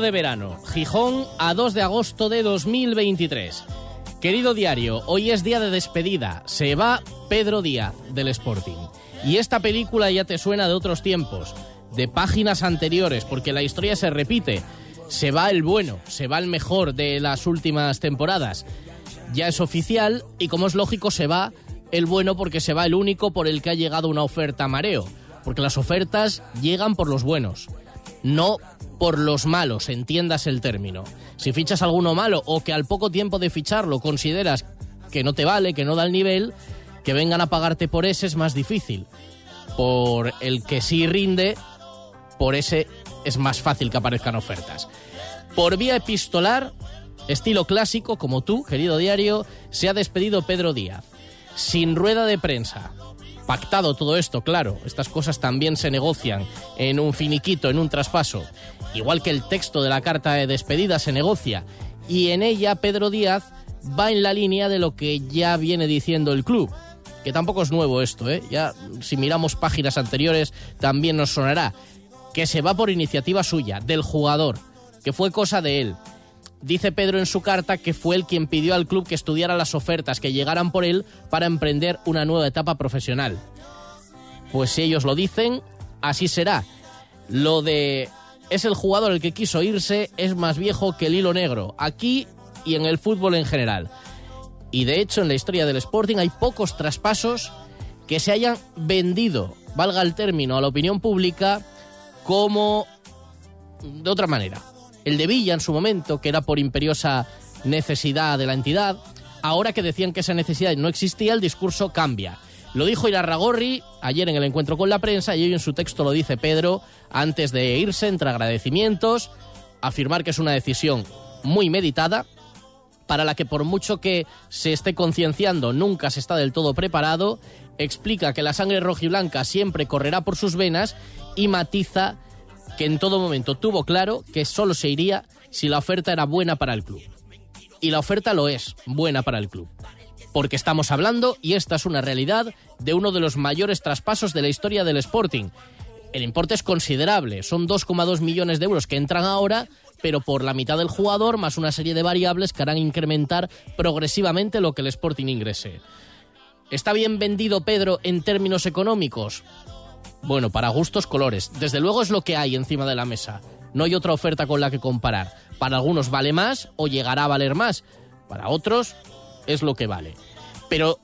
De verano, Gijón a 2 de agosto de 2023. Querido diario, hoy es día de despedida. Se va Pedro Díaz del Sporting. Y esta película ya te suena de otros tiempos, de páginas anteriores, porque la historia se repite. Se va el bueno, se va el mejor de las últimas temporadas. Ya es oficial y como es lógico se va el bueno porque se va el único por el que ha llegado una oferta a mareo. Porque las ofertas llegan por los buenos no por los malos, entiendas el término. Si fichas alguno malo o que al poco tiempo de ficharlo consideras que no te vale, que no da el nivel, que vengan a pagarte por ese es más difícil. Por el que sí rinde, por ese es más fácil que aparezcan ofertas. Por vía epistolar, estilo clásico, como tú, querido diario, se ha despedido Pedro Díaz. Sin rueda de prensa, pactado todo esto, claro, estas cosas también se negocian en un finiquito, en un traspaso, igual que el texto de la carta de despedida se negocia, y en ella Pedro Díaz va en la línea de lo que ya viene diciendo el club, que tampoco es nuevo esto, ¿eh? ya si miramos páginas anteriores también nos sonará, que se va por iniciativa suya, del jugador, que fue cosa de él, Dice Pedro en su carta que fue él quien pidió al club que estudiara las ofertas que llegaran por él para emprender una nueva etapa profesional. Pues si ellos lo dicen, así será. Lo de es el jugador el que quiso irse es más viejo que el hilo negro, aquí y en el fútbol en general. Y de hecho en la historia del Sporting hay pocos traspasos que se hayan vendido, valga el término, a la opinión pública como de otra manera el de Villa en su momento, que era por imperiosa necesidad de la entidad. Ahora que decían que esa necesidad no existía, el discurso cambia. Lo dijo Irarragorri ayer en el encuentro con la prensa y hoy en su texto lo dice Pedro antes de irse entre agradecimientos, afirmar que es una decisión muy meditada, para la que por mucho que se esté concienciando nunca se está del todo preparado, explica que la sangre rojiblanca siempre correrá por sus venas y matiza que en todo momento tuvo claro que solo se iría si la oferta era buena para el club. Y la oferta lo es, buena para el club. Porque estamos hablando, y esta es una realidad, de uno de los mayores traspasos de la historia del Sporting. El importe es considerable, son 2,2 millones de euros que entran ahora, pero por la mitad del jugador, más una serie de variables que harán incrementar progresivamente lo que el Sporting ingrese. ¿Está bien vendido Pedro en términos económicos? Bueno, para gustos colores. Desde luego es lo que hay encima de la mesa. No hay otra oferta con la que comparar. Para algunos vale más o llegará a valer más. Para otros es lo que vale. Pero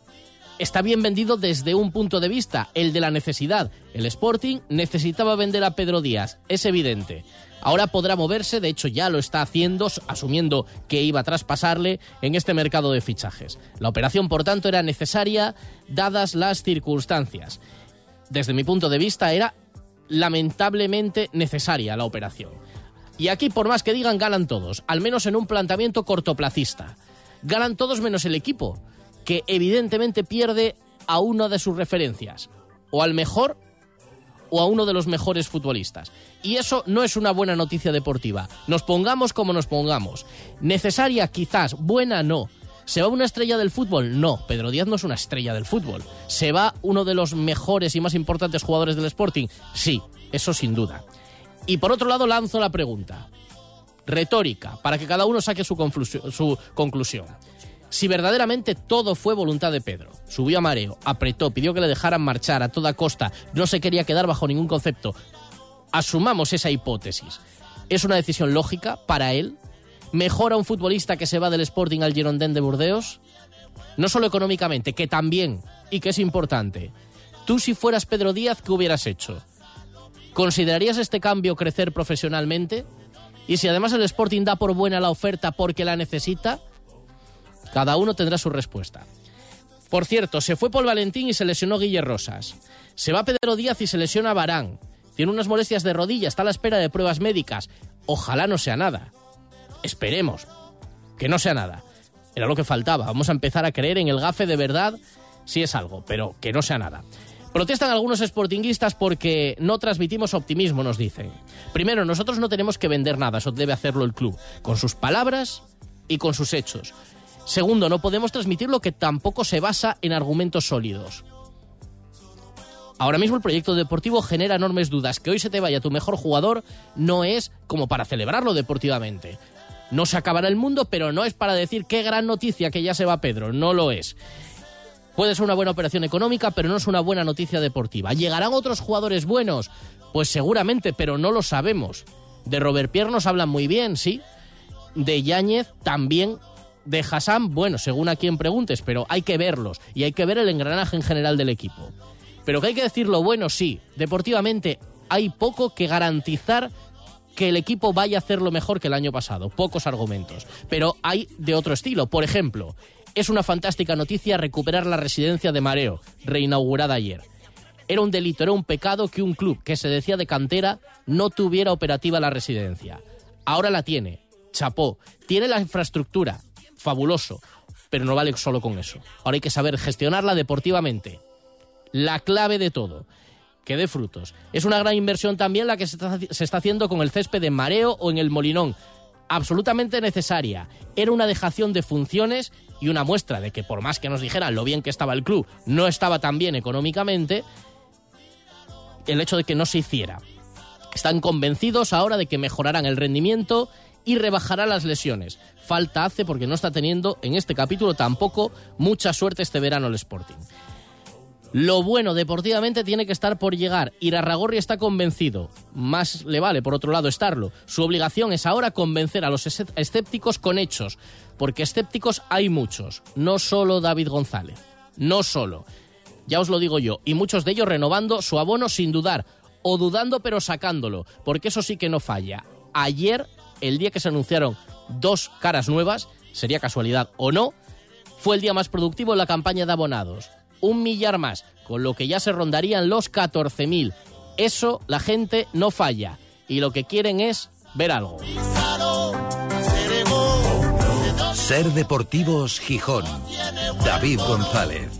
está bien vendido desde un punto de vista, el de la necesidad. El Sporting necesitaba vender a Pedro Díaz, es evidente. Ahora podrá moverse, de hecho ya lo está haciendo, asumiendo que iba a traspasarle en este mercado de fichajes. La operación, por tanto, era necesaria dadas las circunstancias desde mi punto de vista, era lamentablemente necesaria la operación. Y aquí, por más que digan, ganan todos, al menos en un planteamiento cortoplacista. Ganan todos menos el equipo, que evidentemente pierde a una de sus referencias, o al mejor o a uno de los mejores futbolistas. Y eso no es una buena noticia deportiva. Nos pongamos como nos pongamos. Necesaria quizás, buena no. ¿Se va una estrella del fútbol? No, Pedro Díaz no es una estrella del fútbol. ¿Se va uno de los mejores y más importantes jugadores del Sporting? Sí, eso sin duda. Y por otro lado lanzo la pregunta, retórica, para que cada uno saque su, su conclusión. Si verdaderamente todo fue voluntad de Pedro, subió a mareo, apretó, pidió que le dejaran marchar a toda costa, no se quería quedar bajo ningún concepto, asumamos esa hipótesis. ¿Es una decisión lógica para él? ¿Mejora un futbolista que se va del Sporting al Girondin de Burdeos? No solo económicamente, que también, y que es importante. Tú si fueras Pedro Díaz, ¿qué hubieras hecho? ¿Considerarías este cambio crecer profesionalmente? Y si además el Sporting da por buena la oferta porque la necesita, cada uno tendrá su respuesta. Por cierto, se fue Paul Valentín y se lesionó Guille Rosas. Se va Pedro Díaz y se lesiona Barán. Tiene unas molestias de rodilla, está a la espera de pruebas médicas. Ojalá no sea nada. Esperemos que no sea nada. Era lo que faltaba. Vamos a empezar a creer en el gafe de verdad si es algo, pero que no sea nada. Protestan algunos sportinguistas porque no transmitimos optimismo, nos dicen. Primero, nosotros no tenemos que vender nada, eso debe hacerlo el club, con sus palabras y con sus hechos. Segundo, no podemos transmitir lo que tampoco se basa en argumentos sólidos. Ahora mismo el proyecto deportivo genera enormes dudas. Que hoy se te vaya tu mejor jugador no es como para celebrarlo deportivamente. No se acabará el mundo, pero no es para decir qué gran noticia que ya se va Pedro. No lo es. Puede ser una buena operación económica, pero no es una buena noticia deportiva. ¿Llegarán otros jugadores buenos? Pues seguramente, pero no lo sabemos. De Robert Pierre nos hablan muy bien, sí. De Yáñez también. De Hassan, bueno, según a quien preguntes, pero hay que verlos y hay que ver el engranaje en general del equipo. Pero que hay que decir lo bueno, sí. Deportivamente hay poco que garantizar que el equipo vaya a hacerlo mejor que el año pasado. Pocos argumentos. Pero hay de otro estilo. Por ejemplo, es una fantástica noticia recuperar la residencia de Mareo, reinaugurada ayer. Era un delito, era un pecado que un club que se decía de cantera no tuviera operativa la residencia. Ahora la tiene. Chapó. Tiene la infraestructura. Fabuloso. Pero no vale solo con eso. Ahora hay que saber gestionarla deportivamente. La clave de todo. Que dé frutos. Es una gran inversión también la que se está, haciendo con el césped de Mareo o en el Molinón. Absolutamente necesaria. Era una dejación de funciones y una muestra de que por más que nos dijeran lo bien que estaba el club, no estaba tan bien económicamente, el hecho de que no se hiciera. Están convencidos ahora de que mejorarán el rendimiento y rebajará las lesiones. Falta hace porque no está teniendo en este capítulo tampoco mucha suerte este verano el Sporting. Lo bueno deportivamente tiene que estar por llegar. Irarragorri está convencido. Más le vale, por otro lado, estarlo. Su obligación es ahora convencer a los escépticos con hechos. Porque escépticos hay muchos. No solo David González. No solo. Ya os lo digo yo. Y muchos de ellos renovando su abono sin dudar. O dudando pero sacándolo. Porque eso sí que no falla. Ayer, el día que se anunciaron dos caras nuevas, sería casualidad o no, fue el día más productivo en la campaña de abonados un millar más, con lo que ya se rondarían los 14.000. Eso la gente no falla y lo que quieren es ver algo. Ser Deportivos Gijón. David González.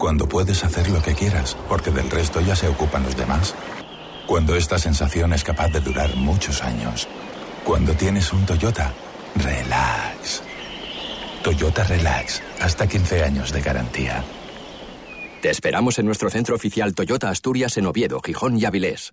Cuando puedes hacer lo que quieras porque del resto ya se ocupan los demás. Cuando esta sensación es capaz de durar muchos años. Cuando tienes un Toyota, relax. Toyota Relax, hasta 15 años de garantía. Te esperamos en nuestro centro oficial Toyota Asturias en Oviedo, Gijón y Avilés.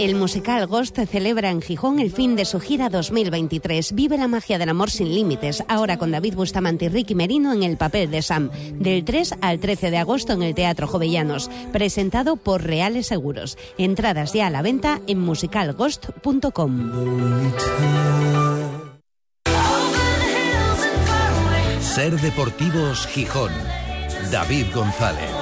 El musical Ghost celebra en Gijón el fin de su gira 2023. Vive la magia del amor sin límites, ahora con David Bustamante y Ricky Merino en el papel de Sam, del 3 al 13 de agosto en el Teatro Jovellanos, presentado por Reales Seguros. Entradas ya a la venta en musicalghost.com. Ser Deportivos Gijón. David González.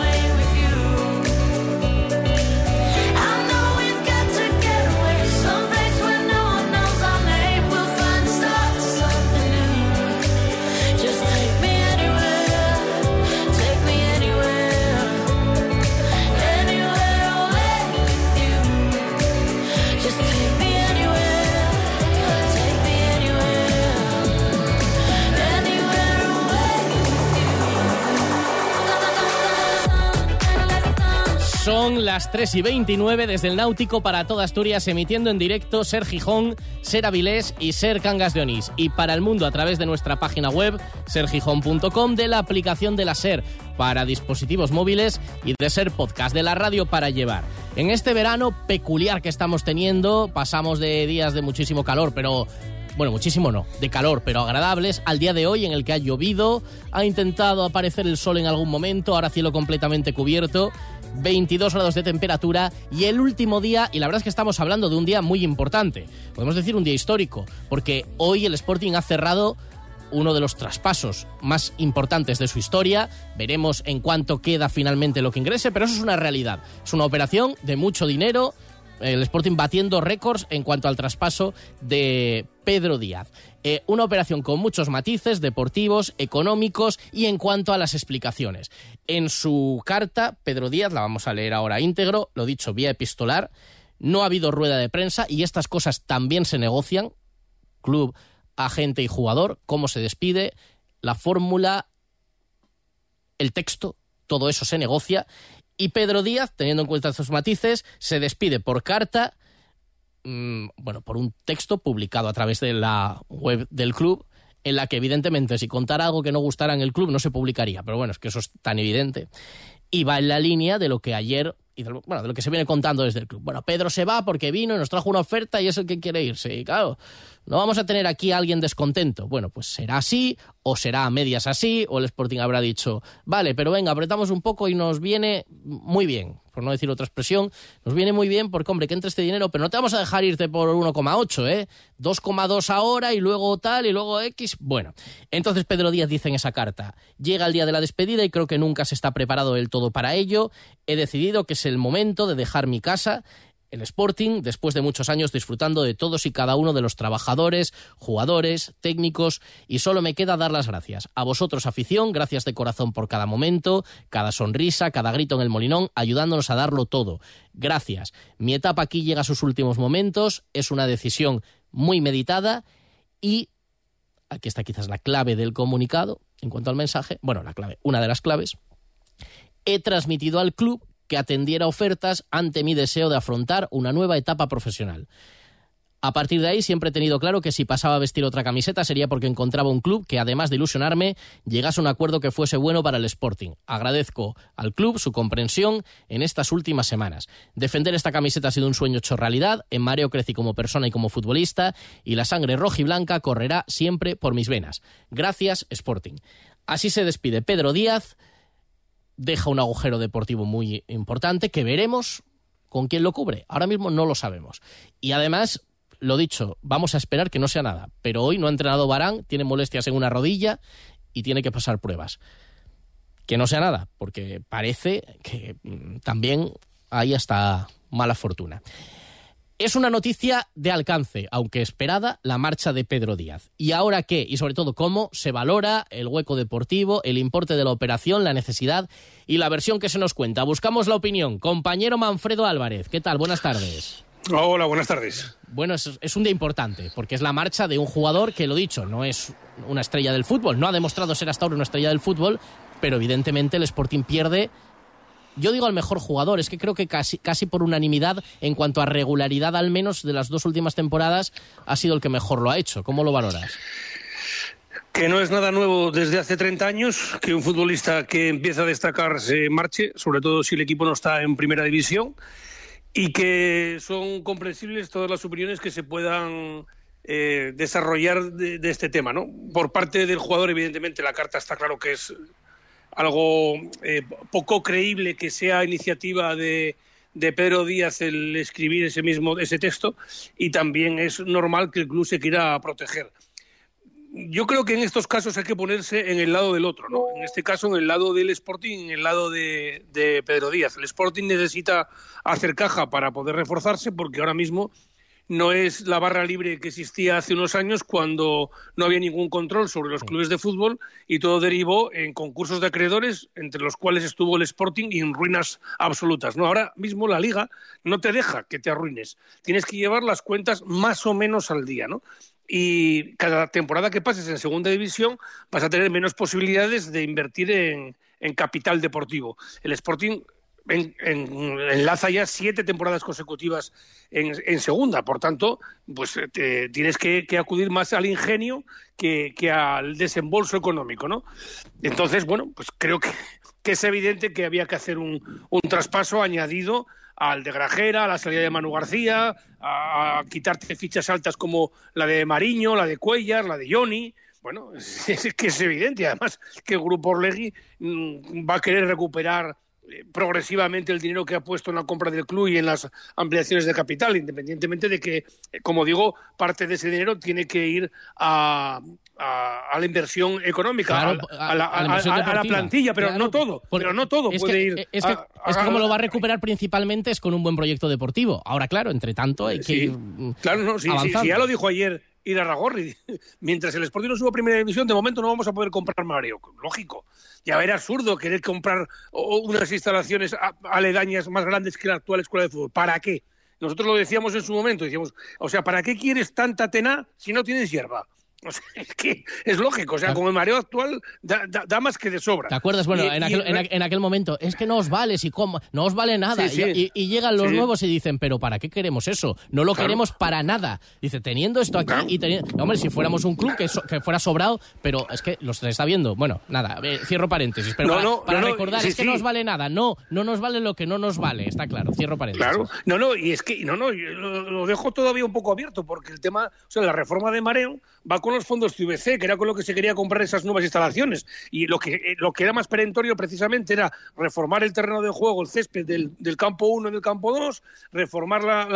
Las 3 y 29 desde el Náutico para toda Asturias, emitiendo en directo Ser Gijón, Ser Avilés y Ser Cangas de Onís. Y para el mundo a través de nuestra página web, sergijón.com, de la aplicación de la Ser para dispositivos móviles y de Ser Podcast, de la radio para llevar. En este verano peculiar que estamos teniendo, pasamos de días de muchísimo calor, pero bueno, muchísimo no, de calor, pero agradables, al día de hoy en el que ha llovido, ha intentado aparecer el sol en algún momento, ahora cielo completamente cubierto, 22 grados de temperatura y el último día, y la verdad es que estamos hablando de un día muy importante, podemos decir un día histórico, porque hoy el Sporting ha cerrado uno de los traspasos más importantes de su historia. Veremos en cuánto queda finalmente lo que ingrese, pero eso es una realidad. Es una operación de mucho dinero, el Sporting batiendo récords en cuanto al traspaso de Pedro Díaz. Eh, una operación con muchos matices deportivos, económicos y en cuanto a las explicaciones. En su carta, Pedro Díaz, la vamos a leer ahora íntegro, lo dicho vía epistolar, no ha habido rueda de prensa y estas cosas también se negocian, club, agente y jugador, cómo se despide, la fórmula, el texto, todo eso se negocia y Pedro Díaz, teniendo en cuenta estos matices, se despide por carta, mmm, bueno, por un texto publicado a través de la web del club, en la que evidentemente si contara algo que no gustara en el club no se publicaría, pero bueno, es que eso es tan evidente. Y va en la línea de lo que ayer, y de lo, bueno, de lo que se viene contando desde el club. Bueno, Pedro se va porque vino y nos trajo una oferta y es el que quiere irse. Y claro, no vamos a tener aquí a alguien descontento. Bueno, pues será así, o será a medias así, o el Sporting habrá dicho, vale, pero venga, apretamos un poco y nos viene muy bien, por no decir otra expresión, nos viene muy bien porque, hombre, que entre este dinero, pero no te vamos a dejar irte por 1,8, ¿eh? 2,2 ahora y luego tal y luego X. Bueno, entonces Pedro Díaz dice en esa carta, llega el día de la despedida y creo que nunca se está preparado del todo para ello. He decidido que es el momento de dejar mi casa el Sporting, después de muchos años disfrutando de todos y cada uno de los trabajadores, jugadores, técnicos, y solo me queda dar las gracias. A vosotros, afición, gracias de corazón por cada momento, cada sonrisa, cada grito en el molinón, ayudándonos a darlo todo. Gracias. Mi etapa aquí llega a sus últimos momentos, es una decisión muy meditada y aquí está quizás la clave del comunicado en cuanto al mensaje, bueno, la clave, una de las claves. He transmitido al club que atendiera ofertas ante mi deseo de afrontar una nueva etapa profesional. A partir de ahí siempre he tenido claro que si pasaba a vestir otra camiseta sería porque encontraba un club que, además de ilusionarme, llegase a un acuerdo que fuese bueno para el Sporting. Agradezco al club su comprensión en estas últimas semanas. Defender esta camiseta ha sido un sueño hecho realidad, en mareo crecí como persona y como futbolista, y la sangre roja y blanca correrá siempre por mis venas. Gracias, Sporting. Así se despide Pedro Díaz deja un agujero deportivo muy importante que veremos con quién lo cubre. Ahora mismo no lo sabemos. Y además, lo dicho, vamos a esperar que no sea nada. Pero hoy no ha entrenado Barán, tiene molestias en una rodilla y tiene que pasar pruebas. Que no sea nada, porque parece que mm, también hay hasta mala fortuna. Es una noticia de alcance, aunque esperada, la marcha de Pedro Díaz. ¿Y ahora qué? Y sobre todo, ¿cómo se valora el hueco deportivo, el importe de la operación, la necesidad y la versión que se nos cuenta? Buscamos la opinión. Compañero Manfredo Álvarez, ¿qué tal? Buenas tardes. Hola, buenas tardes. Bueno, es, es, un día importante, porque es la marcha de un jugador que, lo dicho, no es una estrella del fútbol, no ha demostrado ser hasta ahora una estrella del fútbol, pero evidentemente el Sporting pierde yo digo al mejor jugador, es que creo que casi, casi por unanimidad, en cuanto a regularidad al menos de las dos últimas temporadas, ha sido el que mejor lo ha hecho. ¿Cómo lo valoras? Que no es nada nuevo desde hace 30 años que un futbolista que empieza a destacar se marche, sobre todo si el equipo no está en primera división, y que son comprensibles todas las opiniones que se puedan eh, desarrollar de, de, este tema. ¿no? Por parte del jugador, evidentemente, la carta está claro que es algo eh, poco creíble que sea iniciativa de, de Pedro Díaz el escribir ese mismo ese texto y también es normal que el club se quiera proteger. Yo creo que en estos casos hay que ponerse en el lado del otro, ¿no? En este caso, en el lado del Sporting, en el lado de, de Pedro Díaz. El Sporting necesita hacer caja para poder reforzarse porque ahora mismo no es la barra libre que existía hace unos años cuando no había ningún control sobre los clubes de fútbol y todo derivó en concursos de acreedores entre los cuales estuvo el Sporting y en ruinas absolutas. No, ahora mismo la liga no te deja que te arruines. Tienes que llevar las cuentas más o menos al día, ¿no? Y cada temporada que pases en segunda división vas a tener menos posibilidades de invertir en, en capital deportivo. El Sporting en- en- enlaza ya siete temporadas consecutivas en, en segunda. Por tanto, pues te- tienes que, acudir más al ingenio que, al desembolso económico, ¿no? Entonces, bueno, pues creo que, es evidente que había que hacer un, traspaso añadido al de Grajera, a la salida de Manu García, a, quitarte fichas altas como la de Mariño, la de Cuellar, la de Johnny. Bueno, es, que es evidente, además, que el Grupo Orlegui mm, va a querer recuperar progresivamente el dinero que ha puesto en la compra del club y en las ampliaciones de capital, independientemente de que, eh, como digo, parte de ese dinero tiene que ir a, a- a la inversión económica, Claro, a, a la, a plantilla, pero Claro, no todo, pero no todo es puede que, ir. Es que, es como lo va a recuperar principalmente es con un buen proyecto deportivo. Ahora, claro, entre tanto hay que Sí, ir mm, Claro, no, sí, sí, sí, ya lo dijo ayer Irarragorri. Mientras el Sporting no suba a primera división, de momento no vamos a poder comprar Mario. Lógico. Ya era absurdo querer comprar unas instalaciones a- aledañas más grandes que la actual escuela de fútbol. ¿Para qué? Nosotros lo decíamos en su momento, decíamos, o sea, ¿para qué quieres tanta tená si no tienes hierba? O sea, es que es lógico, o sea, con el mareo actual da, da- da más que de sobra. ¿Te acuerdas? Bueno, Y- en, y aquel, el en, en aquel momento, es que no os vale, si como, no os vale nada. Sí, Y- sí. Y, y llegan los Sí. nuevos y dicen, pero ¿para qué queremos eso? No lo Claro. queremos para nada. Dice, teniendo esto aquí y teniendo... Hombre, si fuéramos un club que, so- que fuera sobrado, pero es que los está viendo. Bueno, nada, eh, cierro paréntesis. Pero No, para, no, para no, no, recordar, es que no os vale nada. No, no nos vale lo que no nos vale. Está claro, cierro paréntesis. Claro, no, no, y es que, no, no, yo lo, lo dejo todavía un poco abierto, porque el tema, o sea, la reforma de Mareo va con los fondos CVC, que era con lo que se quería comprar esas nuevas instalaciones. Y lo que, eh, lo que era más perentorio precisamente era reformar el terreno de juego, el césped del, del campo 1 y del campo 2, reformar la,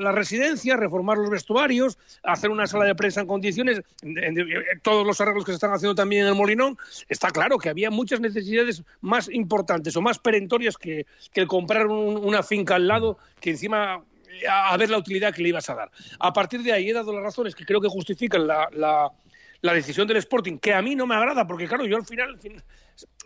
la, residencia, reformar los vestuarios, hacer una sala de prensa en condiciones, en- todos los arreglos que se están haciendo también en el Molinón. Está claro que había muchas necesidades más importantes o más perentorias que, que el comprar un- una finca al lado, que encima eh, a, ver la utilidad que le ibas a dar. A partir de ahí he dado las razones que creo que justifican la, la- la decisión del Sporting, que a mí no me agrada, porque claro, yo al final, al fin-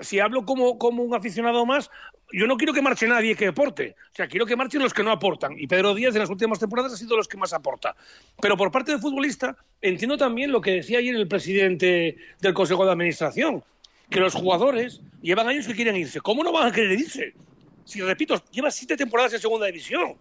si hablo como, como un aficionado más, yo no quiero que marche nadie que aporte. O sea, quiero que marchen los que no aportan. Y Pedro Díaz en las últimas temporadas ha sido los que más aporta. Pero por parte del futbolista, entiendo también lo que decía ayer el presidente del Consejo de Administración, que los jugadores llevan años que quieren irse. ¿Cómo no van a querer irse? Si, repito, llevas siete temporadas en segunda división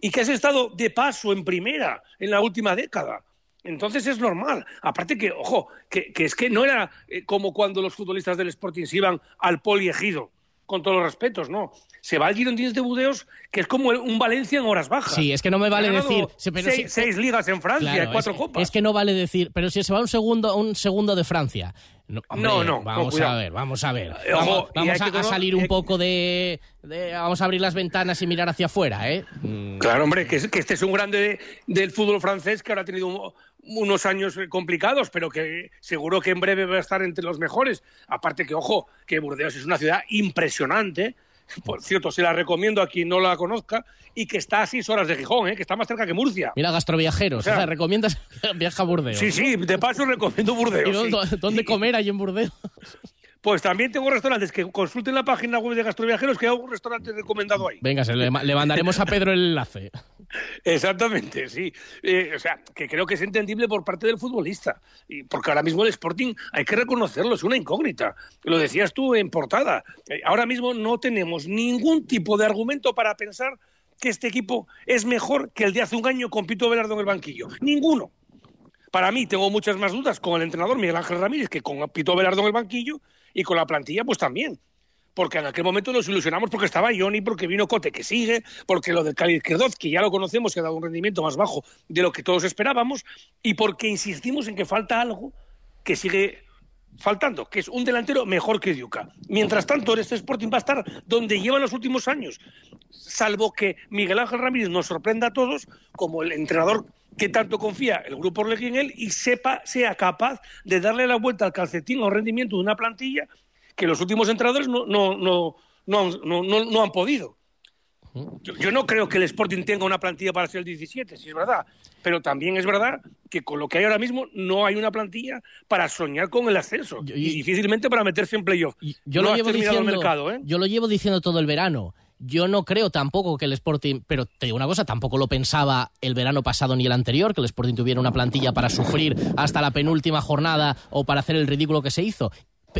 y que has estado de paso en primera en la última década. Entonces es normal. Aparte que, ojo, que, es que no era eh, como cuando los futbolistas del Sporting se iban al poliegido, con todos los respetos, no. Se va al Girondins de Budeos, que es como un Valencia en horas bajas. Sí, es que no me vale decir... pero seis, seis ligas en Francia, Claro, cuatro es, copas. es que no vale decir, pero si se va un segundo, un segundo de Francia. No, hombre, No, no, vamos no, a ver, vamos a ver. Eh, ojo, Vamos, a, que a cono- salir un eh, poco de, de- Vamos a abrir las ventanas y mirar hacia afuera, ¿eh? Claro, hombre, que, es- que este es un grande del fútbol francés que ahora ha tenido un- unos años eh, complicados, pero que seguro que en breve va a estar entre los mejores. Aparte que, ojo, que Burdeos es una ciudad impresionante. Por cierto, se la recomiendo a quien no la conozca y que está a seis horas de Gijón, ¿eh? que está más cerca que Murcia. Mira, gastroviajeros. O sea- o sea, recomiendas viaja a Burdeos. Sí, sí, de paso recomiendo ¿Y Burdeos. dónde, sí. dónde comer ahí en Burdeos? Pues también tengo restaurantes que consulten la página web de Gastroviajeros que hay un restaurante recomendado ahí. Venga, se le, le mandaremos a Pedro el enlace. Exactamente, sí. Eh, o sea, que creo que es entendible por parte del futbolista. Y porque ahora mismo el Sporting, hay que reconocerlo, es una incógnita. Lo decías tú en portada. Eh, ahora mismo no tenemos ningún tipo de argumento para pensar que este equipo es mejor que el de hace un año con Pito Velardo en el banquillo. Ninguno. Para mí tengo muchas más dudas con el entrenador Miguel Ángel Ramírez que con Pito Velardo en el banquillo y con la plantilla pues también. Porque en aquel momento nos ilusionamos porque estaba Johnny, porque vino Cote que sigue, porque lo del Cali Izquierdoz, que ya lo conocemos, que ha dado un rendimiento más bajo de lo que todos esperábamos, y porque insistimos en que falta algo que sigue faltando, que es un delantero mejor que Diuca. Mientras tanto, este Sporting va a estar donde lleva los últimos años, salvo que Miguel Ángel Ramírez nos sorprenda a todos como el entrenador que tanto confía el grupo Orlegui en él y sepa, sea capaz de darle la vuelta al calcetín o rendimiento de una plantilla que los últimos entrenadores no, no, no, no, han- no, no- no han podido. Yo, yo no creo que el Sporting tenga una plantilla para ser el 17, si es verdad, pero también es verdad que con lo que hay ahora mismo no hay una plantilla para soñar con el ascenso y, difícilmente para meterse en playoff. Yo no lo has llevo terminado diciendo, el mercado, ¿eh? yo lo llevo diciendo todo el verano. Yo no creo tampoco que el Sporting, pero te digo una cosa, tampoco lo pensaba el verano pasado ni el anterior, que el Sporting tuviera una plantilla para sufrir hasta la penúltima jornada o para hacer el ridículo que se hizo.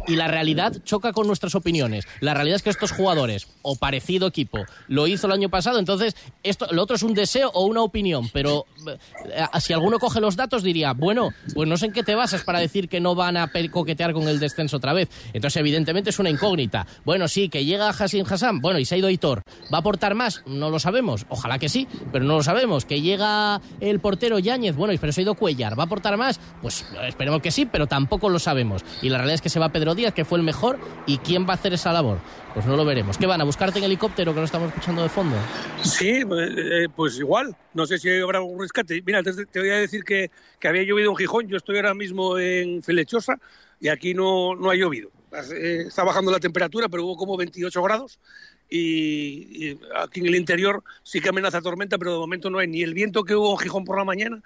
Y la realidad choca con nuestras opiniones. La realidad es que estos jugadores, o parecido equipo, lo hizo el año pasado, entonces esto, lo otro es un deseo o una opinión, pero eh, si alguno coge los datos diría, bueno, pues no sé en qué te basas para decir que no van a coquetear con el descenso otra vez. Entonces, evidentemente es una incógnita. Bueno, sí, que llega Hassim Hassan, bueno, y se ha ido Hitor. ¿Va a aportar más? No lo sabemos. Ojalá que sí, pero no lo sabemos. Que llega el portero Yáñez, bueno, pero se ha ido Cuellar. ¿Va a aportar más? Pues esperemos que sí, pero tampoco lo sabemos. Y la realidad es que se va Pedro Díaz, que fue el mejor, ¿y quién va a hacer esa labor? Pues no lo veremos. ¿Qué van a buscarte en helicóptero que lo estamos escuchando de fondo? Sí, pues, eh, pues igual. No sé si habrá algún rescate. Mira, te, te voy a decir que, que había llovido en Gijón. Yo estoy ahora mismo en Felechosa y aquí no, no ha llovido. Eh, está bajando la temperatura, pero hubo como 28 grados. Y, y aquí en el interior sí que amenaza tormenta, pero de momento no hay ni el viento que hubo en Gijón por la mañana,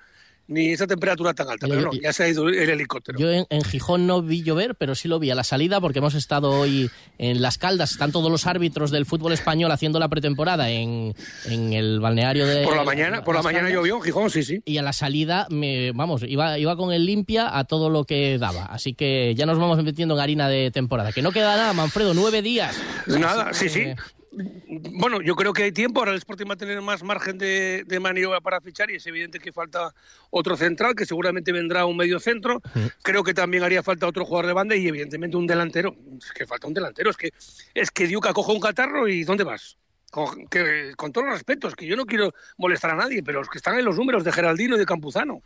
ni esa temperatura tan alta. Yo- Pero no, ya se ha ido el helicóptero. Yo en, en Gijón no vi llover, pero sí lo vi a la salida porque hemos estado hoy en Las Caldas. Están todos los árbitros del fútbol español haciendo la pretemporada en, en el balneario de. Por la mañana, por la mañana Caldas. llovió en Gijón, sí, sí. Y a la salida, me, vamos, iba, iba con el limpia a todo lo que daba. Así que ya nos vamos metiendo en harina de temporada. Que no queda nada, Manfredo, nueve días. Nada, sí, sí. Bueno, yo creo que hay tiempo. Ahora el Sporting va a tener más margen de, de maniobra para fichar y es evidente que falta otro central, que seguramente vendrá un medio centro. Creo que también haría falta otro jugador de banda y evidentemente un delantero. Es que falta un delantero. Es que, es que Diuca coge un catarro y ¿dónde vas? Con, que, con todos los respetos, que yo no quiero molestar a nadie, pero los que están en los números de Geraldino y de Campuzano.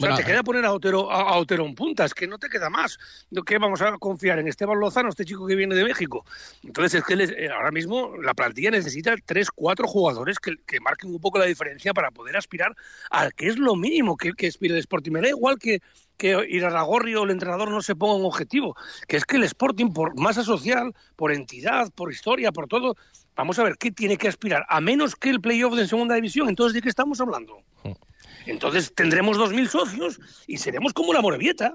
O sea, Bueno, te queda poner a Otero, a, a Otero en puntas, que no te queda más. ¿De ¿Qué vamos a confiar en Esteban Lozano, este chico que viene de México? Entonces, es que les- eh, ahora mismo la plantilla necesita tres, cuatro jugadores que, que marquen un poco la diferencia para poder aspirar a que es lo mínimo que, que aspira el Sporting. Me da igual que, que Irarragorri o el entrenador no se ponga un objetivo, que es que el Sporting, por masa social, por entidad, por historia, por todo, vamos a ver qué tiene que aspirar, a menos que el playoff de segunda división. Entonces, ¿de qué estamos hablando? Entonces tendremos 2.000 socios y seremos como la Morevieta.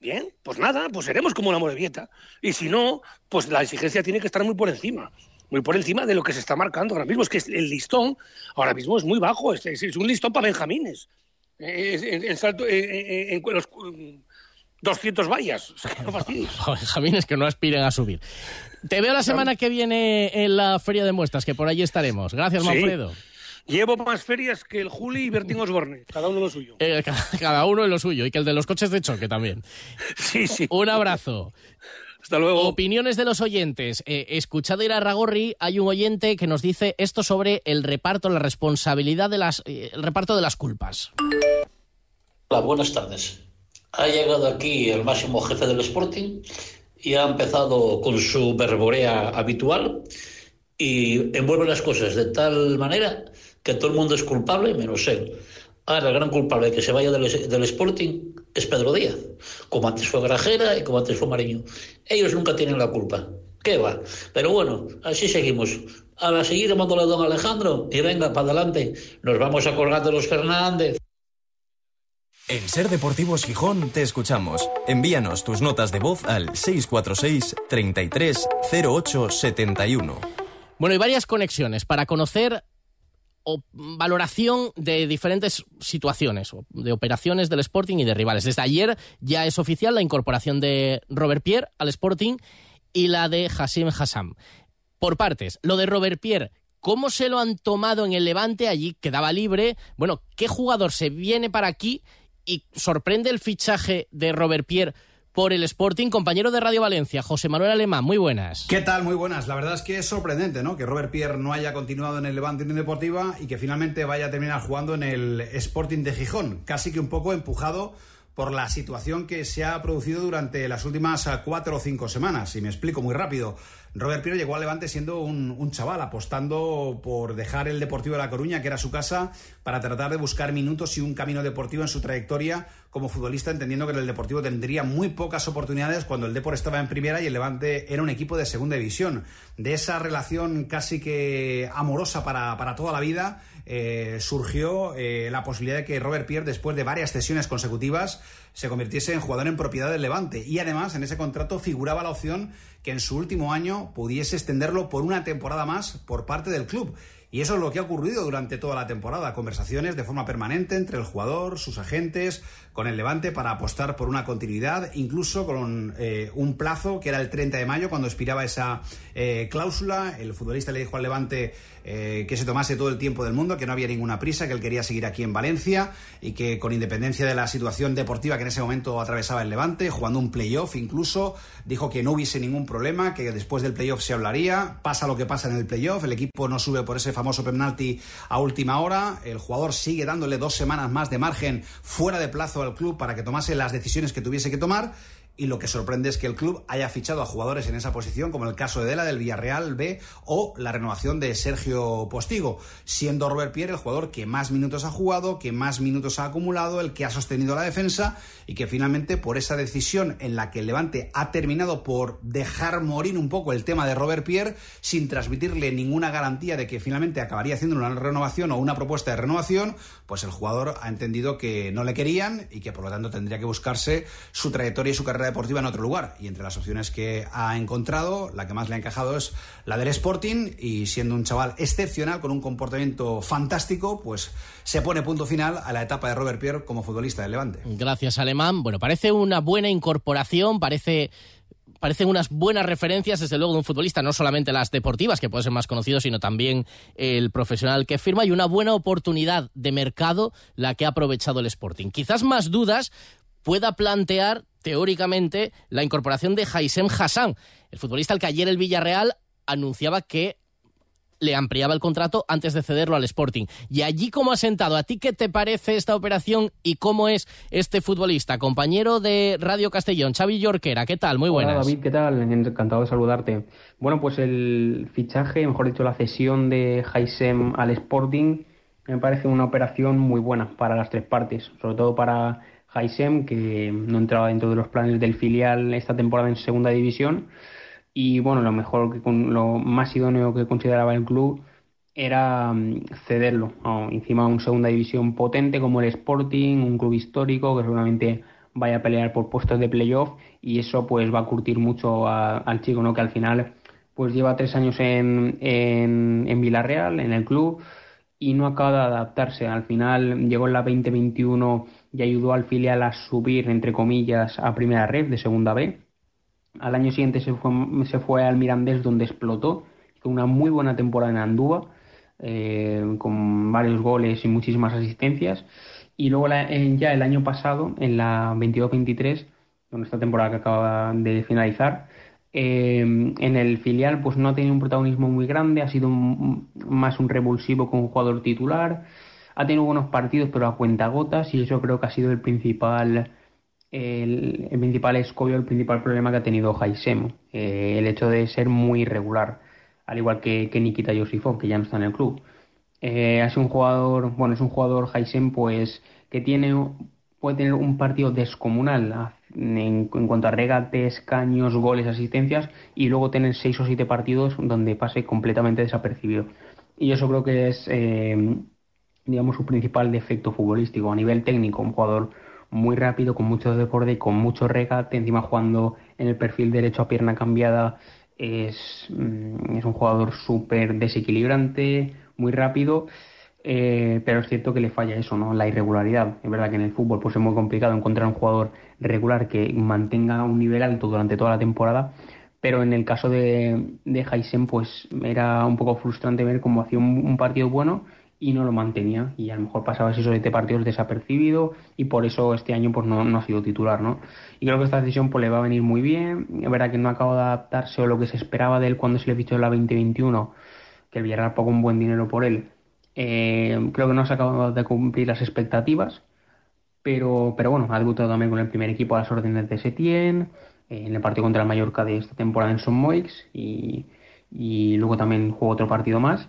Bien, pues nada, pues seremos como la Morevieta. Y si no, pues la exigencia tiene que estar muy por encima. Muy por encima de lo que se está marcando ahora mismo. Es que el listón ahora mismo es muy bajo. Es, es- es un listón para benjamines. Eh, es- En, salto, en, en- en los mm, 200 vallas. Es que no aspiren a subir. Te veo la semana que viene en la Feria de Muestras, que por allí estaremos. Gracias, Sí. Llevo más ferias que el Juli y Bertín Osborne. Cada uno lo suyo. Eh, ca- cada uno en lo suyo y que el de los coches de choque también. Sí, sí. Un abrazo. Hasta luego. Opiniones de los oyentes. Eh, escuchado ir a Ragorri, hay un oyente que nos dice esto sobre el reparto, la responsabilidad de las, eh, el reparto de las culpas. Hola, buenas tardes. Ha llegado aquí el máximo jefe del Sporting y ha empezado con su verborea habitual y envuelve las cosas de tal manera que todo el mundo es culpable menos él. Ahora, el gran culpable de que se vaya del, del Sporting es Pedro Díaz, como antes fue Grajera y como antes fue Mariño. Ellos nunca tienen la culpa. ¿Qué va? Pero bueno, así seguimos. A seguir llamándole a don Alejandro y venga, para adelante. Nos vamos a colgar de los Fernández. En Ser Deportivos Gijón te escuchamos. Envíanos tus notas de voz al 646 33 08 71. Bueno, hay varias conexiones para conocer valoración de diferentes situaciones, de operaciones del Sporting y de rivales. Desde ayer ya es oficial la incorporación de Robert Pierre al Sporting y la de Hassim Hassam. Por partes, lo de Robert Pierre, ¿cómo se lo han tomado en el Levante? Allí quedaba libre. Bueno, ¿qué jugador se viene para aquí y sorprende el fichaje de Robert Pierre por el Sporting? Compañero de Radio Valencia, José Manuel Alemán, muy buenas. ¿Qué tal? Muy buenas. La verdad es que es sorprendente, ¿no? Que Robert Pierre no haya continuado en el Levante Unión Deportiva y que finalmente vaya a terminar jugando en el Sporting de Gijón. Casi que un poco empujado por la situación que se ha producido durante las últimas ah, cuatro o cinco semanas. Y me explico muy rápido. Robert Pierre llegó al Levante siendo un, chaval, apostando por dejar el Deportivo de La Coruña, que era su casa, para tratar de buscar minutos y un camino deportivo en su trayectoria como futbolista, entendiendo que el Deportivo tendría muy pocas oportunidades cuando el Depor estaba en primera y el Levante era un equipo de segunda división. De esa relación casi que amorosa para, para toda la vida, eh, surgió eh, la posibilidad de que Robert Pierre, después de varias cesiones consecutivas, se convirtiese en jugador en propiedad del Levante. Y además, en ese contrato figuraba la opción que en su último año pudiese extenderlo por una temporada más por parte del club. Y eso es lo que ha ocurrido durante toda la temporada. Conversaciones de forma permanente entre el jugador, sus agentes, con el Levante para apostar por una continuidad, incluso con eh, un plazo que era el 30 de mayo cuando expiraba esa eh, cláusula. El futbolista le dijo al Levante eh, que se tomase todo el tiempo del mundo, que no había ninguna prisa, que él quería seguir aquí en Valencia y que con independencia de la situación deportiva que en ese momento atravesaba el Levante, jugando un playoff incluso, dijo que no hubiese ningún problema, que después del playoff se hablaría, pasa lo que pasa en el playoff, el equipo no sube por ese famoso penalti a última hora, el jugador sigue dándole dos semanas más de margen fuera de plazo al club para que tomase las decisiones que tuviese que tomar y lo que sorprende es que el club haya fichado a jugadores en esa posición, como el caso de Dela del Villarreal B o la renovación de Sergio Postigo, siendo Robert Pierre el jugador que más minutos ha jugado, que más minutos ha acumulado, el que ha sostenido la defensa y que finalmente por esa decisión en la que el Levante ha terminado por dejar morir un poco el tema de Robert Pierre sin transmitirle ninguna garantía de que finalmente acabaría haciendo una renovación o una propuesta de renovación, pues el jugador ha entendido que no le querían y que por lo tanto tendría que buscarse su trayectoria y su carrera deportiva en otro lugar. Y entre las opciones que ha encontrado, la que más le ha encajado es la del Sporting y siendo un chaval excepcional con un comportamiento fantástico, pues se pone punto final a la etapa de Robert Pierre como futbolista del Levante. Gracias, Alemán. Bueno, parece una buena incorporación, parece parecen unas buenas referencias, desde luego, de un futbolista, no solamente las deportivas, que puede ser más conocido, sino también el profesional que firma, y una buena oportunidad de mercado la que ha aprovechado el Sporting. Quizás más dudas pueda plantear teóricamente la incorporación de Haisem Hassan, el futbolista al que ayer el Villarreal anunciaba que le ampliaba el contrato antes de cederlo al Sporting. Y allí cómo ha sentado, ¿a ti qué te parece esta operación y cómo es este futbolista? Compañero de Radio Castellón, Xavi Yorquera, ¿qué tal? Muy buenas. Hola David, ¿qué tal? Encantado de saludarte. Bueno, pues el fichaje, mejor dicho, la cesión de Haisem al Sporting me parece una operación muy buena para las tres partes, sobre todo para Haisem, que no entraba dentro de los planes del filial esta temporada en segunda división. Y bueno, lo mejor, que lo más idóneo que consideraba el club era mm, cederlo encima de una segunda división potente como el Sporting, un club histórico que seguramente vaya a pelear por puestos de playoff y eso pues va a curtir mucho al chico, ¿no? Que al final pues lleva tres años en, en, en Villarreal, en el club, y no acaba de adaptarse. Al final llegó en la 2021 y ayudó al filial a subir, entre comillas, a primera red de segunda B. Al año siguiente se fue, se fue al Mirandés donde explotó, con una muy buena temporada en Andúa, eh, con varios goles y muchísimas asistencias. Y luego ya el año pasado, en la 22-23, con esta temporada que acaba de finalizar, eh, en el filial pues no ha tenido un protagonismo muy grande, ha sido más un revulsivo con un jugador titular, ha tenido buenos partidos pero a cuentagotas y eso creo que ha sido el principal el, principal escollo, el principal problema que ha tenido Haisem, eh, el hecho de ser muy irregular, al igual que, que Nikita Yosifov, que ya no está en el club. Eh, un jugador, bueno, es un jugador Haisem pues que tiene puede tener un partido descomunal en, cuanto a regates, caños, goles, asistencias y luego tener seis o siete partidos donde pase completamente desapercibido. Y eso creo que es, eh, digamos, su principal defecto futbolístico. A nivel técnico, un jugador muy rápido, con mucho deporte y con mucho regate, encima jugando en el perfil derecho a pierna cambiada, es, mm, es un jugador súper desequilibrante, muy rápido eh, pero es cierto que le falla eso, ¿no? La irregularidad. Es verdad que en el fútbol pues, es muy complicado encontrar un jugador regular que mantenga un nivel alto durante toda la temporada, pero en el caso de, de Heisen, pues era un poco frustrante ver cómo hacía un, partido bueno y no lo mantenía y a lo mejor pasaba esos siete partidos desapercibido y por eso este año pues no, no, ha sido titular, ¿no? Y creo que esta decisión pues le va a venir muy bien, es verdad que no acaba de adaptarse o lo que se esperaba de él cuando se le fichó la 2021, que el Villarreal pagó un buen dinero por él, eh, creo que no se acabado de cumplir las expectativas, pero, pero bueno, ha debutado también con el primer equipo a las órdenes de Setién, eh, en el partido contra el Mallorca de esta temporada en Son Moix y, luego también jugó otro partido más.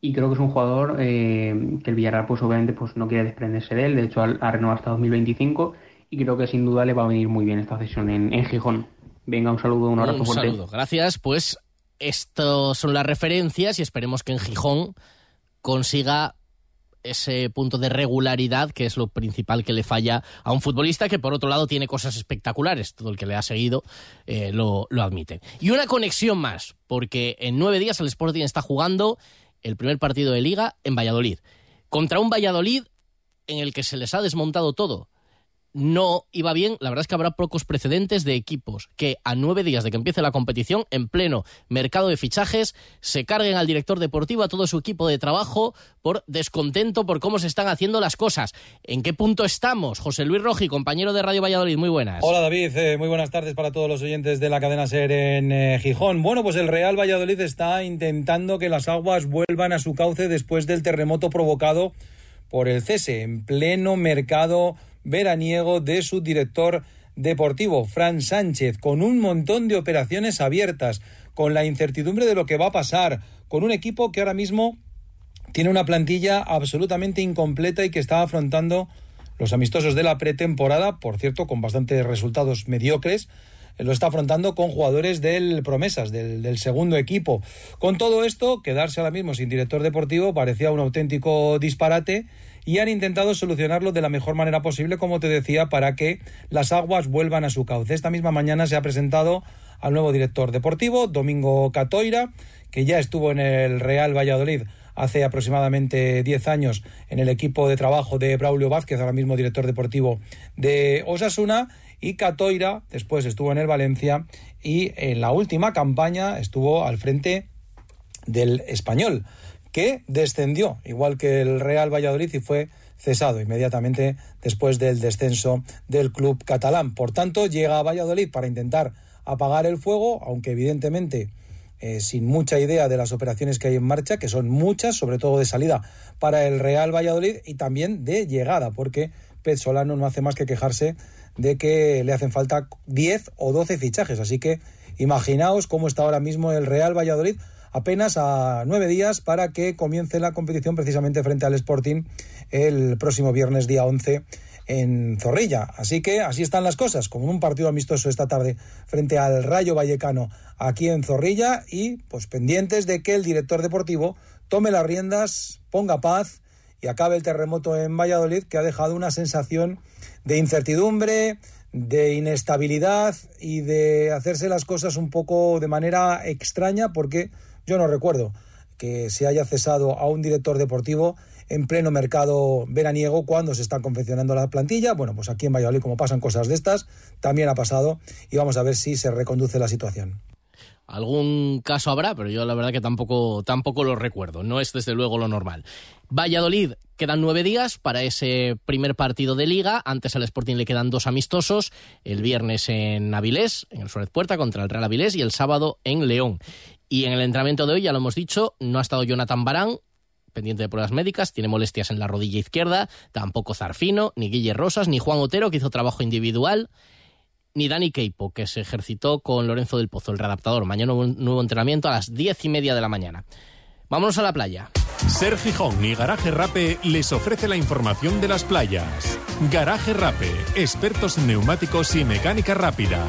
Y creo que es un jugador eh, que el Villarreal, pues obviamente, pues no quiere desprenderse de él. De hecho, ha, renovado hasta 2025 y creo que sin duda le va a venir muy bien esta sesión en, en Gijón. Venga, un saludo, un abrazo un fuerte. saludo, gracias. Pues estas son las referencias y esperemos que en Gijón consiga ese punto de regularidad que es lo principal que le falla a un futbolista que por otro lado tiene cosas espectaculares, todo el que le ha seguido eh, lo, lo admite. Y una conexión más, porque en nueve días el Sporting está jugando el primer partido de liga en Valladolid. Contra un Valladolid en el que se les ha desmontado todo no iba bien, la verdad es que habrá pocos precedentes de equipos que a nueve días de que empiece la competición, en pleno mercado de fichajes, se carguen al director deportivo, a todo su equipo de trabajo, por descontento por cómo se están haciendo las cosas. ¿En qué punto estamos? José Luis Roji, compañero de Radio Valladolid, muy buenas. Hola David, eh, muy buenas tardes para todos los oyentes de la cadena SER en eh, Gijón. Bueno, pues el Real Valladolid está intentando que las aguas vuelvan a su cauce después del terremoto provocado por el cese en pleno mercado veraniego de su director deportivo, Fran Sánchez, con un montón de operaciones abiertas, con la incertidumbre de lo que va a pasar, con un equipo que ahora mismo tiene una plantilla absolutamente incompleta y que está afrontando los amistosos de la pretemporada, por cierto, con bastantes resultados mediocres, lo está afrontando con jugadores del Promesas, del, del, segundo equipo. Con todo esto, quedarse ahora mismo sin director deportivo parecía un auténtico disparate y han intentado solucionarlo de la mejor manera posible, como te decía, para que las aguas vuelvan a su cauce. Esta misma mañana se ha presentado al nuevo director deportivo, Domingo Catoira, que ya estuvo en el Real Valladolid hace aproximadamente 10 años en el equipo de trabajo de Braulio Vázquez, ahora mismo director deportivo de Osasuna, y Catoira después estuvo en el Valencia y en la última campaña estuvo al frente del español que descendió, igual que el Real Valladolid, y fue cesado inmediatamente después del descenso del club catalán. Por tanto, llega a Valladolid para intentar apagar el fuego, aunque evidentemente eh, sin mucha idea de las operaciones que hay en marcha, que son muchas, sobre todo de salida para el Real Valladolid y también de llegada, porque Pez Solano no hace más que quejarse de que le hacen falta 10 o 12 fichajes. Así que imaginaos cómo está ahora mismo el Real Valladolid apenas a nueve días para que comience la competición precisamente frente al Sporting el próximo viernes día 11 en Zorrilla. Así que así están las cosas, como un partido amistoso esta tarde frente al Rayo Vallecano aquí en Zorrilla y pues pendientes de que el director deportivo tome las riendas, ponga paz y acabe el terremoto en Valladolid que ha dejado una sensación de incertidumbre, de inestabilidad y de hacerse las cosas un poco de manera extraña porque yo no recuerdo que se haya cesado a un director deportivo en pleno mercado veraniego cuando se está confeccionando la plantilla. Bueno, pues aquí en Valladolid, como pasan cosas de estas, también ha pasado y vamos a ver si se reconduce la situación. Algún caso habrá, pero yo la verdad que tampoco, tampoco lo recuerdo. No es desde luego lo normal. Valladolid, quedan nueve días para ese primer partido de liga. Antes al Sporting le quedan dos amistosos. El viernes en Avilés, en el Suárez Puerta, contra el Real Avilés, y el sábado en León. Y en el entrenamiento de hoy, ya lo hemos dicho, no ha estado Jonathan Barán, pendiente de pruebas médicas, tiene molestias en la rodilla izquierda, tampoco Zarfino, ni Guille Rosas, ni Juan Otero, que hizo trabajo individual, ni Dani Keipo, que se ejercitó con Lorenzo del Pozo, el readaptador. Mañana un nuevo entrenamiento a las diez y media de la mañana. Vámonos a la playa. Ser Gijón y Garaje Rape les ofrece la información de las playas. Garaje Rape, expertos en neumáticos y mecánica rápida.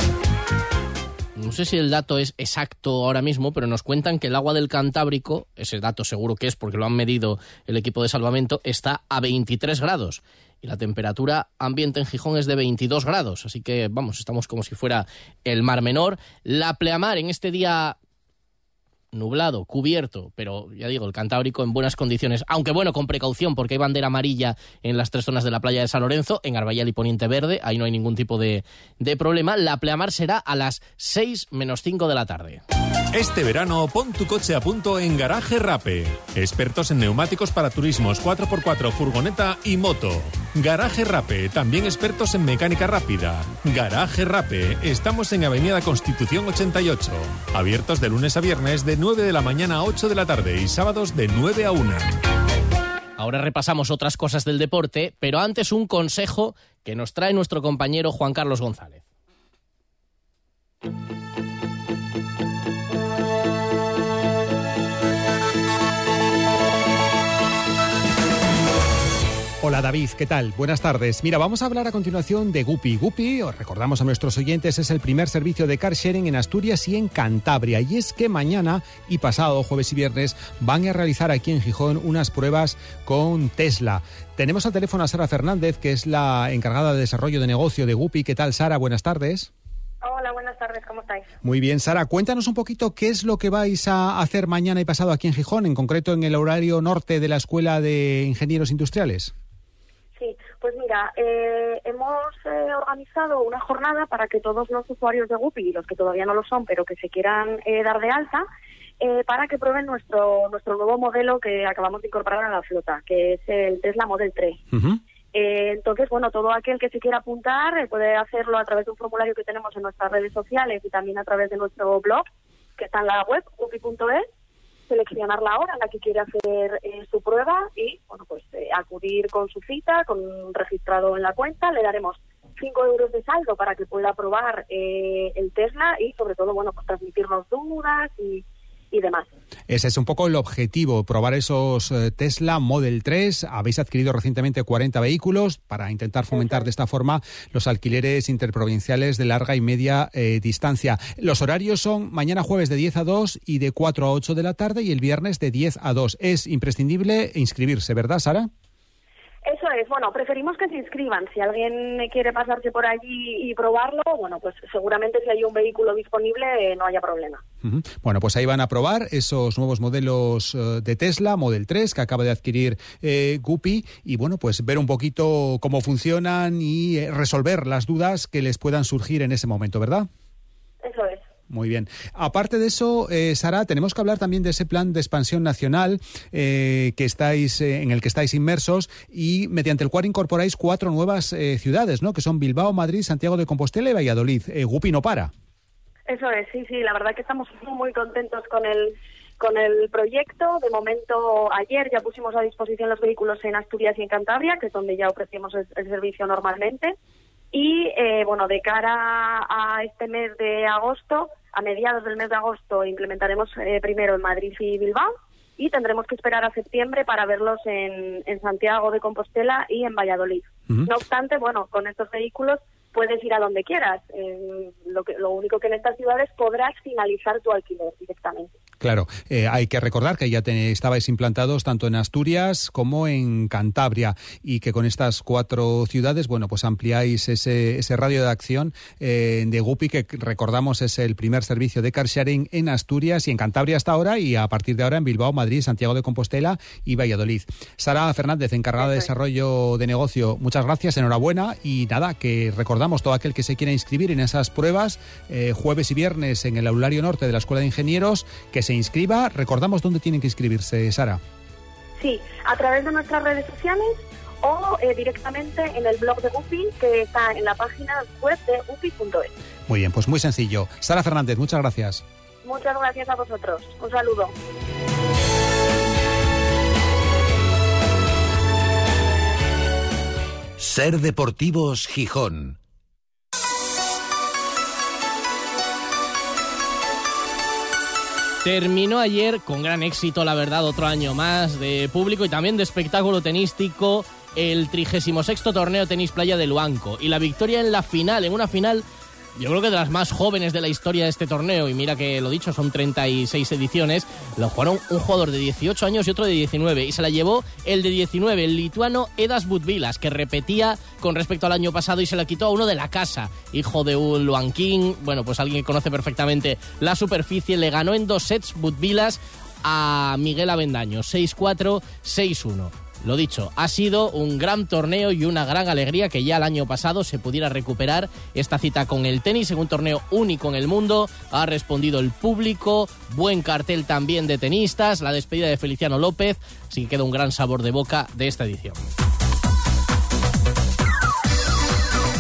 No sé si el dato es exacto ahora mismo, pero nos cuentan que el agua del Cantábrico, ese dato seguro que es porque lo han medido el equipo de salvamento, está a 23 grados. Y la temperatura ambiente en Gijón es de 22 grados. Así que, vamos, estamos como si fuera el mar menor. La pleamar en este día nublado, cubierto, pero ya digo, el Cantábrico en buenas condiciones, aunque bueno, con precaución, porque hay bandera amarilla en las tres zonas de la playa de San Lorenzo, en Arbayal y Poniente Verde, ahí no hay ningún tipo de, de problema. La pleamar será a las 6 menos 5 de la tarde. Este verano pon tu coche a punto en Garaje Rape. Expertos en neumáticos para turismos 4x4, furgoneta y moto. Garaje Rape, también expertos en mecánica rápida. Garaje Rape, estamos en Avenida Constitución 88. Abiertos de lunes a viernes de 9 de la mañana a 8 de la tarde y sábados de 9 a 1. Ahora repasamos otras cosas del deporte, pero antes un consejo que nos trae nuestro compañero Juan Carlos González. Hola David, ¿qué tal? Buenas tardes. Mira, vamos a hablar a continuación de Guppy. Guppy, os recordamos a nuestros oyentes, es el primer servicio de car sharing en Asturias y en Cantabria. Y es que mañana y pasado, jueves y viernes, van a realizar aquí en Gijón unas pruebas con Tesla. Tenemos al teléfono a Sara Fernández, que es la encargada de desarrollo de negocio de Guppy. ¿Qué tal, Sara? Buenas tardes. Hola, buenas tardes, ¿cómo estáis? Muy bien, Sara, cuéntanos un poquito qué es lo que vais a hacer mañana y pasado aquí en Gijón, en concreto en el horario norte de la Escuela de Ingenieros Industriales. Pues mira, eh, hemos eh, organizado una jornada para que todos los usuarios de Guppy y los que todavía no lo son, pero que se quieran eh, dar de alta, eh, para que prueben nuestro nuestro nuevo modelo que acabamos de incorporar a la flota, que es el Tesla Model 3. Eh, entonces, bueno, todo aquel que se quiera apuntar puede hacerlo a través de un formulario que tenemos en nuestras redes sociales y también a través de nuestro blog, que está en la web, upi.es, seleccionar la hora en la que quiere hacer eh, su prueba y, bueno, pues eh, acudir con su cita, con registrado en la cuenta, le daremos 5 euros de saldo para que pueda probar eh, el Tesla y, sobre todo, bueno, pues transmitirnos dudas y, y demás. Ese es un poco el objetivo, probar esos eh, Tesla Model 3. Habéis adquirido recientemente 40 vehículos para intentar fomentar de esta forma los alquileres interprovinciales de larga y media eh, distancia. Los horarios son mañana jueves de 10 a 2 y de 4 a 8 de la tarde y el viernes de 10 a 2. Es imprescindible inscribirse, ¿verdad, Sara? Eso es, bueno, preferimos que se inscriban. Si alguien quiere pasarse por allí y probarlo, bueno, pues seguramente si hay un vehículo disponible eh, no haya problema. Bueno, pues ahí van a probar esos nuevos modelos eh, de Tesla, Model 3, que acaba de adquirir eh, Guppy, y bueno, pues ver un poquito cómo funcionan y eh, resolver las dudas que les puedan surgir en ese momento, ¿verdad? Eso es. Muy bien. Aparte de eso, eh, Sara, tenemos que hablar también de ese plan de expansión nacional eh, que estáis, eh, en el que estáis inmersos y mediante el cual incorporáis cuatro nuevas eh, ciudades, ¿no? Que son Bilbao, Madrid, Santiago de Compostela y Valladolid. Eh, Guppy no para. Eso es, sí, sí, la verdad que estamos muy, contentos con el con el proyecto. De momento, ayer ya pusimos a disposición los vehículos en Asturias y en Cantabria, que es donde ya ofrecemos el servicio normalmente. Y eh, bueno, de cara a este mes de agosto, a mediados del mes de agosto, implementaremos eh, primero en Madrid y Bilbao y tendremos que esperar a septiembre para verlos en, en Santiago de Compostela y en Valladolid. No obstante, bueno, con estos vehículos puedes ir a donde quieras. Eh, lo, que, lo único que en estas ciudades podrás finalizar tu alquiler directamente. Claro, eh, hay que recordar que ya te- estabais implantados tanto en Asturias como en Cantabria y que con estas cuatro ciudades, bueno, pues ampliáis ese, ese radio de acción eh, de Guppy, que recordamos es el primer servicio de car sharing en Asturias y en Cantabria hasta ahora y a partir de ahora en Bilbao, Madrid, Santiago de Compostela y Valladolid. Sara Fernández, encargada de desarrollo de negocio, muchas gracias, enhorabuena y nada, que recordamos todo aquel que se quiera inscribir en esas pruebas eh, jueves y viernes en el aulario norte de la Escuela de Ingenieros, que se inscriba. Recordamos dónde tienen que inscribirse, Sara. Sí, a través de nuestras redes sociales o eh, directamente en el blog de UPI, que está en la página web de upi.es. Muy bien, pues muy sencillo. Sara Fernández, muchas gracias. Muchas gracias a vosotros. Un saludo. Ser Deportivos Gijón. Terminó ayer con gran éxito, la verdad, otro año más de público y también de espectáculo tenístico el 36 torneo tenis playa de Luanco. Y la victoria en la final, en una final yo creo que de las más jóvenes de la historia de este torneo y mira que lo dicho, son 36 ediciones, lo jugaron un jugador de 18 años y otro de 19 y se la llevó el de 19, el lituano Edas Butvilas, que repetía con respecto al año pasado y se la quitó a uno de la casa, hijo de un Luanquín, bueno, pues alguien que conoce perfectamente la superficie, le ganó en dos sets Butvilas a Miguel Avendaño, 6-4, 6-1. Lo dicho, ha sido un gran torneo y una gran alegría que ya el año pasado se pudiera recuperar esta cita con el tenis en un torneo único en el mundo. Ha respondido el público, buen cartel también de tenistas, la despedida de Feliciano López, así que queda un gran sabor de boca de esta edición.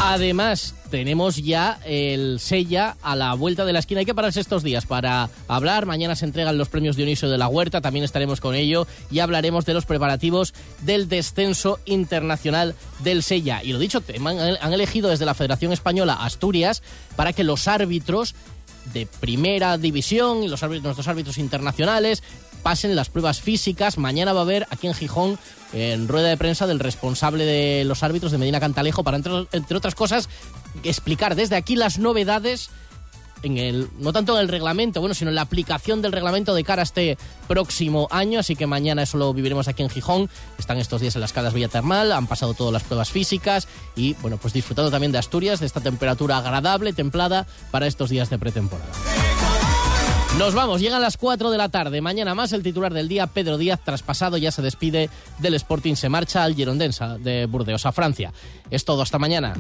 Además, tenemos ya el Sella a la vuelta de la esquina. Hay que pararse estos días para hablar. Mañana se entregan los premios Dionisio de la Huerta, también estaremos con ello y hablaremos de los preparativos del descenso internacional del Sella. Y lo dicho, han elegido desde la Federación Española Asturias para que los árbitros de primera división y los nuestros árbitros internacionales pasen las pruebas físicas. Mañana va a haber aquí en Gijón, en rueda de prensa, del responsable de los árbitros de Medina Cantalejo para, entre, entre otras cosas, explicar desde aquí las novedades en el, no tanto en el reglamento, bueno, sino en la aplicación del reglamento de cara a este próximo año. Así que mañana eso lo viviremos aquí en Gijón. Están estos días en las Calas Villa Termal, han pasado todas las pruebas físicas y, bueno, pues disfrutando también de Asturias, de esta temperatura agradable, templada para estos días de pretemporada. Nos vamos, llegan las 4 de la tarde. Mañana más el titular del día, Pedro Díaz, traspasado, ya se despide del Sporting, se marcha al Girondensa de Burdeos, a Francia. Es todo, hasta mañana.